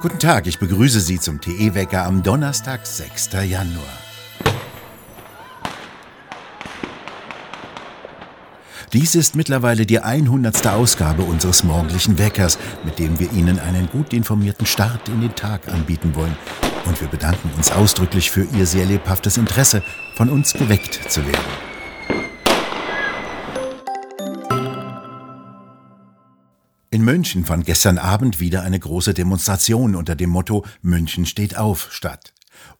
Guten Tag, ich begrüße Sie zum TE-Wecker am Donnerstag, 6. Januar. Dies ist mittlerweile die 100. Ausgabe unseres morgendlichen Weckers, mit dem wir Ihnen einen gut informierten Start in den Tag anbieten wollen. Und wir bedanken uns ausdrücklich für Ihr sehr lebhaftes Interesse, von uns geweckt zu werden. München fand gestern Abend wieder eine große Demonstration unter dem Motto München steht auf statt.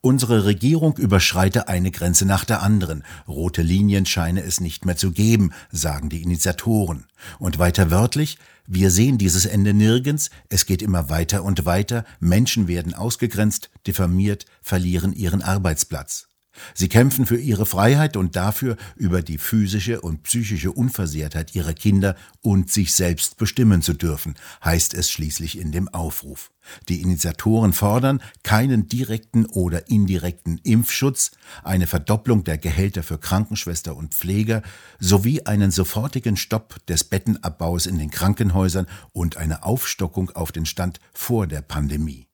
Unsere Regierung überschreite eine Grenze nach der anderen. Rote Linien scheine es nicht mehr zu geben, sagen die Initiatoren. Und weiter wörtlich, wir sehen dieses Ende nirgends, es geht immer weiter und weiter, Menschen werden ausgegrenzt, diffamiert, verlieren ihren Arbeitsplatz. Sie kämpfen für ihre Freiheit und dafür, über die physische und psychische Unversehrtheit ihrer Kinder und sich selbst bestimmen zu dürfen, heißt es schließlich in dem Aufruf. Die Initiatoren fordern keinen direkten oder indirekten Impfschutz, eine Verdopplung der Gehälter für Krankenschwester und Pfleger sowie einen sofortigen Stopp des Bettenabbaus in den Krankenhäusern und eine Aufstockung auf den Stand vor der Pandemie.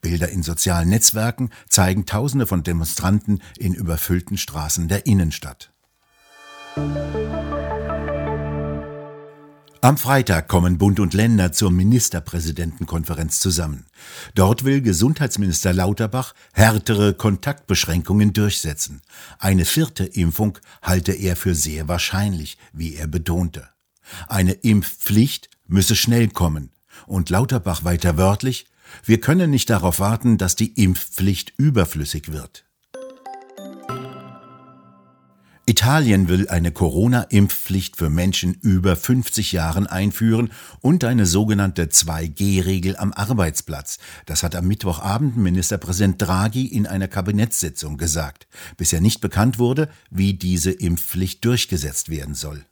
Bilder in sozialen Netzwerken zeigen Tausende von Demonstranten in überfüllten Straßen der Innenstadt. Am Freitag kommen Bund und Länder zur Ministerpräsidentenkonferenz zusammen. Dort will Gesundheitsminister Lauterbach härtere Kontaktbeschränkungen durchsetzen. Eine vierte Impfung halte er für sehr wahrscheinlich, wie er betonte. Eine Impfpflicht müsse schnell kommen. Und Lauterbach weiter wörtlich, wir können nicht darauf warten, dass die Impfpflicht überflüssig wird. Italien will eine Corona-Impfpflicht für Menschen über 50 Jahren einführen und eine sogenannte 2G-Regel am Arbeitsplatz. Das hat am Mittwochabend Ministerpräsident Draghi in einer Kabinettssitzung gesagt. Bisher nicht bekannt wurde, wie diese Impfpflicht durchgesetzt werden soll.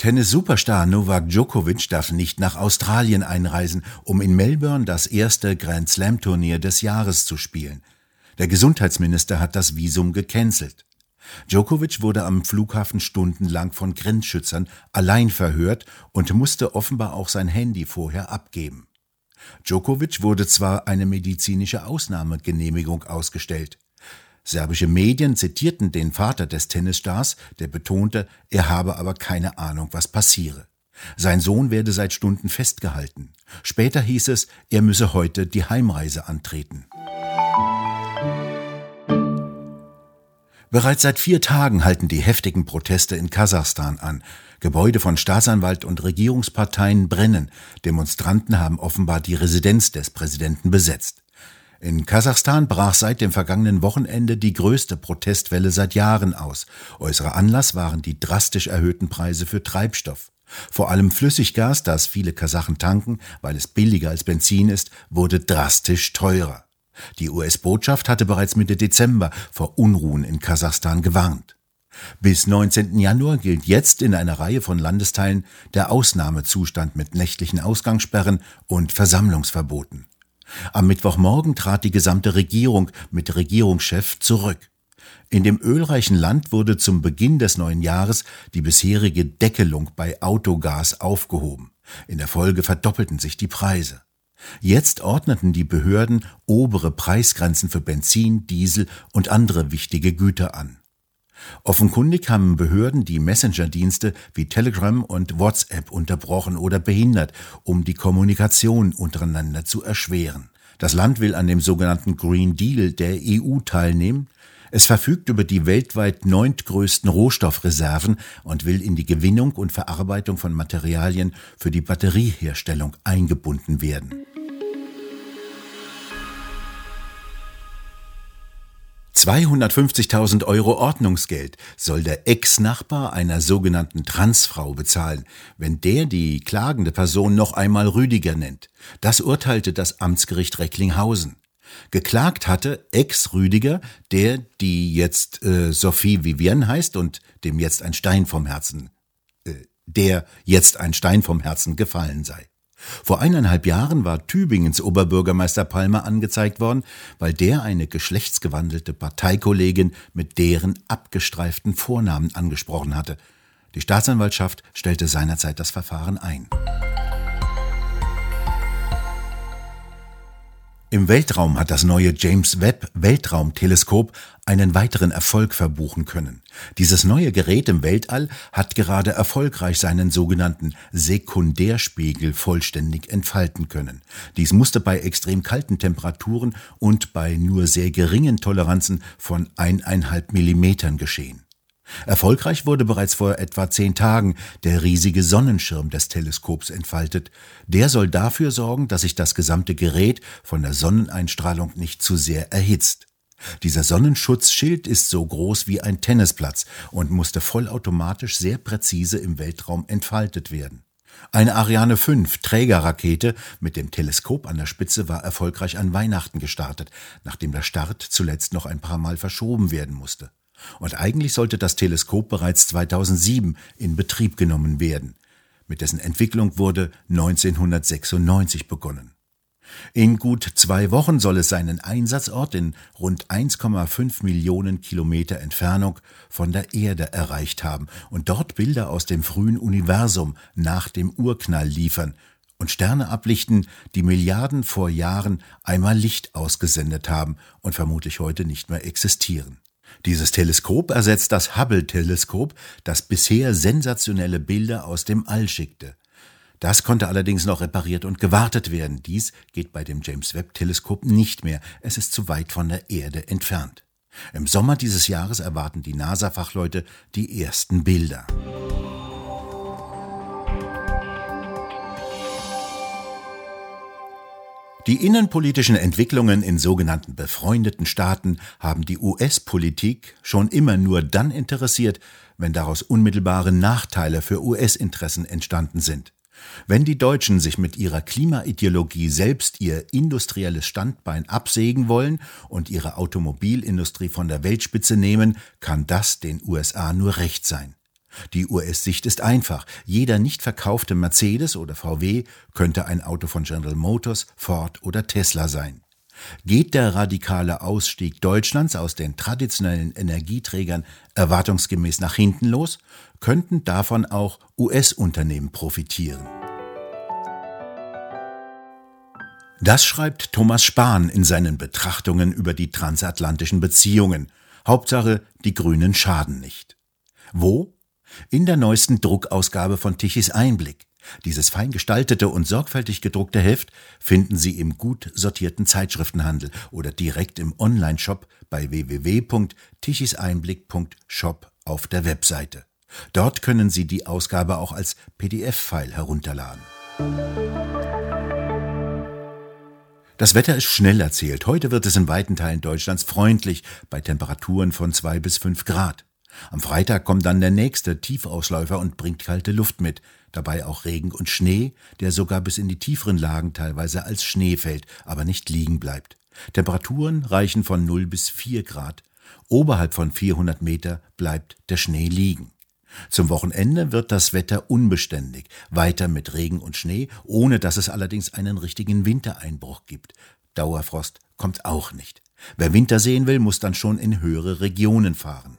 Tennis-Superstar Novak Djokovic darf nicht nach Australien einreisen, um in Melbourne das erste Grand Slam-Turnier des Jahres zu spielen. Der Gesundheitsminister hat das Visum gecancelt. Djokovic wurde am Flughafen stundenlang von Grenzschützern allein verhört und musste offenbar auch sein Handy vorher abgeben. Djokovic wurde zwar eine medizinische Ausnahmegenehmigung ausgestellt. Serbische Medien zitierten den Vater des Tennisstars, der betonte, er habe aber keine Ahnung, was passiere. Sein Sohn werde seit Stunden festgehalten. Später hieß es, er müsse heute die Heimreise antreten. Bereits seit vier Tagen halten die heftigen Proteste in Kasachstan an. Gebäude von Staatsanwalt und Regierungsparteien brennen. Demonstranten haben offenbar die Residenz des Präsidenten besetzt. In Kasachstan brach seit dem vergangenen Wochenende die größte Protestwelle seit Jahren aus. Äußerer Anlass waren die drastisch erhöhten Preise für Treibstoff. Vor allem Flüssiggas, das viele Kasachen tanken, weil es billiger als Benzin ist, wurde drastisch teurer. Die US-Botschaft hatte bereits Mitte Dezember vor Unruhen in Kasachstan gewarnt. Bis 19. Januar gilt jetzt in einer Reihe von Landesteilen der Ausnahmezustand mit nächtlichen Ausgangssperren und Versammlungsverboten. Am Mittwochmorgen trat die gesamte Regierung mit Regierungschef zurück. In dem ölreichen Land wurde zum Beginn des neuen Jahres die bisherige Deckelung bei Autogas aufgehoben. In der Folge verdoppelten sich die Preise. Jetzt ordneten die Behörden obere Preisgrenzen für Benzin, Diesel und andere wichtige Güter an. Offenkundig haben Behörden die Messenger-Dienste wie Telegram und WhatsApp unterbrochen oder behindert, um die Kommunikation untereinander zu erschweren. Das Land will an dem sogenannten Green Deal der EU teilnehmen. Es verfügt über die weltweit neuntgrößten Rohstoffreserven und will in die Gewinnung und Verarbeitung von Materialien für die Batterieherstellung eingebunden werden. 250.000 Euro Ordnungsgeld soll der Ex-Nachbar einer sogenannten Transfrau bezahlen, wenn der die klagende Person noch einmal Rüdiger nennt. Das urteilte das Amtsgericht Recklinghausen. Geklagt hatte Ex-Rüdiger, der die jetzt äh, Sophie Vivienne heißt und dem jetzt ein Stein vom Herzen, äh, der jetzt ein Stein vom Herzen gefallen sei. Vor eineinhalb Jahren war Tübingens Oberbürgermeister Palmer angezeigt worden, weil der eine geschlechtsgewandelte Parteikollegin mit deren abgestreiften Vornamen angesprochen hatte. Die Staatsanwaltschaft stellte seinerzeit das Verfahren ein. Im Weltraum hat das neue James Webb Weltraumteleskop einen weiteren Erfolg verbuchen können. Dieses neue Gerät im Weltall hat gerade erfolgreich seinen sogenannten Sekundärspiegel vollständig entfalten können. Dies musste bei extrem kalten Temperaturen und bei nur sehr geringen Toleranzen von eineinhalb Millimetern geschehen. Erfolgreich wurde bereits vor etwa zehn Tagen der riesige Sonnenschirm des Teleskops entfaltet. Der soll dafür sorgen, dass sich das gesamte Gerät von der Sonneneinstrahlung nicht zu sehr erhitzt. Dieser Sonnenschutzschild ist so groß wie ein Tennisplatz und musste vollautomatisch sehr präzise im Weltraum entfaltet werden. Eine Ariane 5 Trägerrakete mit dem Teleskop an der Spitze war erfolgreich an Weihnachten gestartet, nachdem der Start zuletzt noch ein paar Mal verschoben werden musste. Und eigentlich sollte das Teleskop bereits 2007 in Betrieb genommen werden. Mit dessen Entwicklung wurde 1996 begonnen. In gut zwei Wochen soll es seinen Einsatzort in rund 1,5 Millionen Kilometer Entfernung von der Erde erreicht haben und dort Bilder aus dem frühen Universum nach dem Urknall liefern und Sterne ablichten, die Milliarden vor Jahren einmal Licht ausgesendet haben und vermutlich heute nicht mehr existieren. Dieses Teleskop ersetzt das Hubble-Teleskop, das bisher sensationelle Bilder aus dem All schickte. Das konnte allerdings noch repariert und gewartet werden. Dies geht bei dem James Webb-Teleskop nicht mehr. Es ist zu weit von der Erde entfernt. Im Sommer dieses Jahres erwarten die NASA-Fachleute die ersten Bilder. Die innenpolitischen Entwicklungen in sogenannten befreundeten Staaten haben die US-Politik schon immer nur dann interessiert, wenn daraus unmittelbare Nachteile für US-Interessen entstanden sind. Wenn die Deutschen sich mit ihrer Klimaideologie selbst ihr industrielles Standbein absägen wollen und ihre Automobilindustrie von der Weltspitze nehmen, kann das den USA nur recht sein. Die US-Sicht ist einfach. Jeder nicht verkaufte Mercedes oder VW könnte ein Auto von General Motors, Ford oder Tesla sein. Geht der radikale Ausstieg Deutschlands aus den traditionellen Energieträgern erwartungsgemäß nach hinten los, könnten davon auch US-Unternehmen profitieren. Das schreibt Thomas Spahn in seinen Betrachtungen über die transatlantischen Beziehungen. Hauptsache, die Grünen schaden nicht. Wo? In der neuesten Druckausgabe von Tichys Einblick. Dieses fein gestaltete und sorgfältig gedruckte Heft finden Sie im gut sortierten Zeitschriftenhandel oder direkt im Onlineshop bei www.tichiseinblick.shop auf der Webseite. Dort können Sie die Ausgabe auch als PDF-File herunterladen. Das Wetter ist schnell erzählt. Heute wird es in weiten Teilen Deutschlands freundlich bei Temperaturen von zwei bis fünf Grad. Am Freitag kommt dann der nächste Tiefausläufer und bringt kalte Luft mit, dabei auch Regen und Schnee, der sogar bis in die tieferen Lagen teilweise als Schnee fällt, aber nicht liegen bleibt. Temperaturen reichen von 0 bis 4 Grad. Oberhalb von 400 Meter bleibt der Schnee liegen. Zum Wochenende wird das Wetter unbeständig, weiter mit Regen und Schnee, ohne dass es allerdings einen richtigen Wintereinbruch gibt. Dauerfrost kommt auch nicht. Wer Winter sehen will, muss dann schon in höhere Regionen fahren.